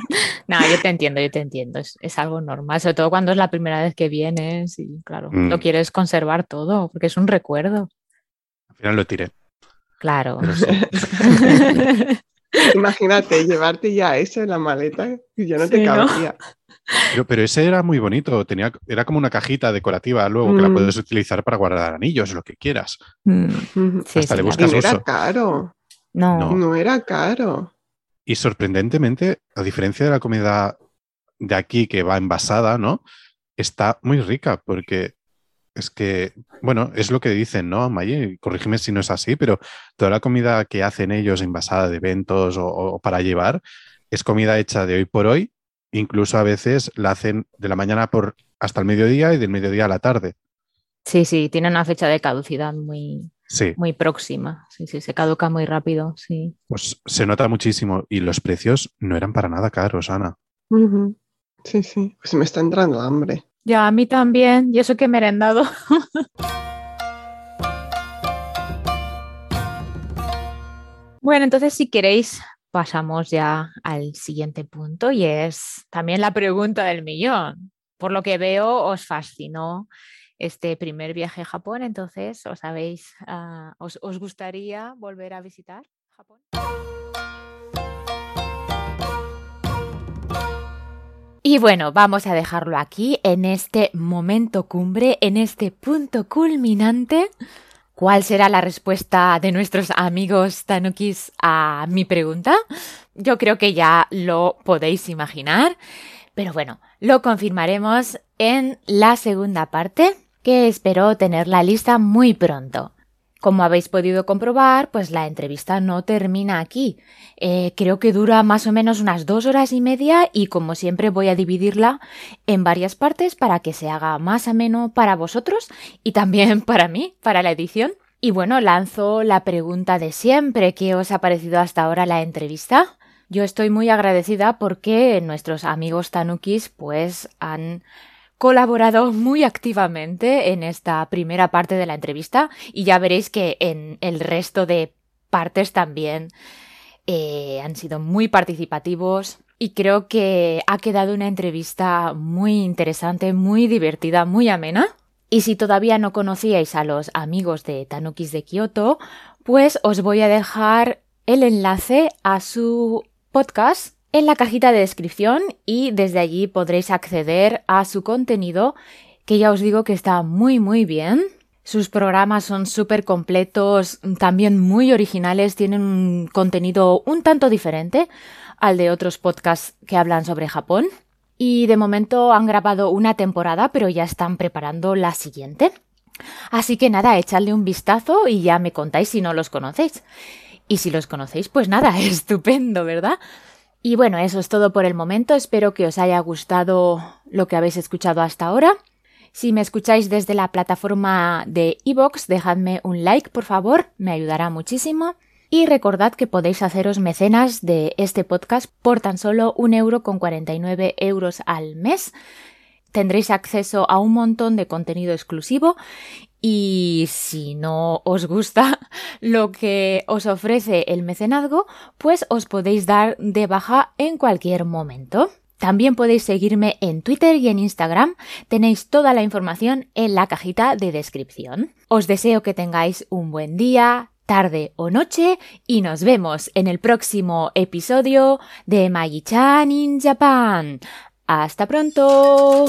No, yo te entiendo, yo te entiendo. Es, es algo normal, sobre todo cuando es la primera vez que vienes y, claro, Mm. lo quieres conservar todo porque es un recuerdo. al final lo tiré. Claro. Sí. Imagínate llevarte ya eso en la maleta y ya no te cabría. Pero, pero ese era muy bonito, tenía, era como una cajita decorativa luego que la Mm. puedes utilizar para guardar anillos, lo que quieras. Mm, sí, Hasta sí, le buscas verdad. era uso. caro. No, No. No era caro. Y sorprendentemente, a diferencia de la comida de aquí que va envasada, ¿no? Está muy rica porque es que, bueno, es lo que dicen, ¿no, Maye? Corrígeme si no es así, pero toda la comida que hacen ellos envasada de eventos o, o para llevar es comida hecha de hoy por hoy. Incluso a veces la hacen de la mañana por hasta el mediodía y del mediodía a la tarde. sí, sí, tiene una fecha de caducidad muy, Sí, muy próxima. Sí, sí, se caduca muy rápido, sí. pues se nota muchísimo y los precios no eran para nada caros, Ana. Ujú. Sí, sí. Pues me está entrando hambre. Ya, a mí también, y eso que he merendado. Bueno, entonces si queréis pasamos ya al siguiente punto y es también la pregunta del millón. Por lo que veo, os fascinó este primer viaje a Japón, entonces os ah, os, os gustaría volver a visitar Japón. Y bueno, vamos a dejarlo aquí en este momento cumbre, en este punto culminante, ¿Cuál será la respuesta de nuestros amigos tanukis a mi pregunta? Yo creo que ya lo podéis imaginar, pero bueno, lo confirmaremos en la segunda parte, que espero tenerla lista muy pronto. Como habéis podido comprobar, pues la entrevista no termina aquí. Eh, creo que dura más o menos unas dos horas y media y como siempre voy a dividirla en varias partes para que se haga más ameno para vosotros y también para mí, para la edición. Y bueno, lanzo la pregunta de siempre. ¿Qué os ha parecido hasta ahora la entrevista? Yo estoy muy agradecida porque nuestros amigos tanukis pues han colaborado muy activamente en esta primera parte de la entrevista y ya veréis que en el resto de partes también eh, han sido muy participativos y creo que ha quedado una entrevista muy interesante, muy divertida, muy amena. Y si todavía no conocíais a los amigos de Tanukis de Kioto, pues os voy a dejar el enlace a su podcast en la cajita de descripción y desde allí podréis acceder a su contenido que ya os digo que está muy muy bien. Sus programas son súper completos, también muy originales, tienen un contenido un tanto diferente al de otros podcasts que hablan sobre Japón. Y de momento han grabado una temporada, pero ya están preparando la siguiente. Así que nada, echadle un vistazo y ya me contáis si no los conocéis. Y si los conocéis, pues nada, estupendo, ¿verdad? Y bueno, eso es todo por el momento. Espero que os haya gustado lo que habéis escuchado hasta ahora. Si me escucháis desde la plataforma de iVoox, dejadme un like, por favor, me ayudará muchísimo. Y recordad que podéis haceros mecenas de este podcast por tan solo un euro con 49 euros al mes. Tendréis acceso a un montón de contenido exclusivo y si no os gusta lo que os ofrece el mecenazgo, pues os podéis dar de baja en cualquier momento. También podéis seguirme en Twitter y en Instagram. Tenéis toda la información en la cajita de descripción. Os deseo que tengáis un buen día, tarde o noche y nos vemos en el próximo episodio de Magi-chan in Japan. ¡Hasta pronto!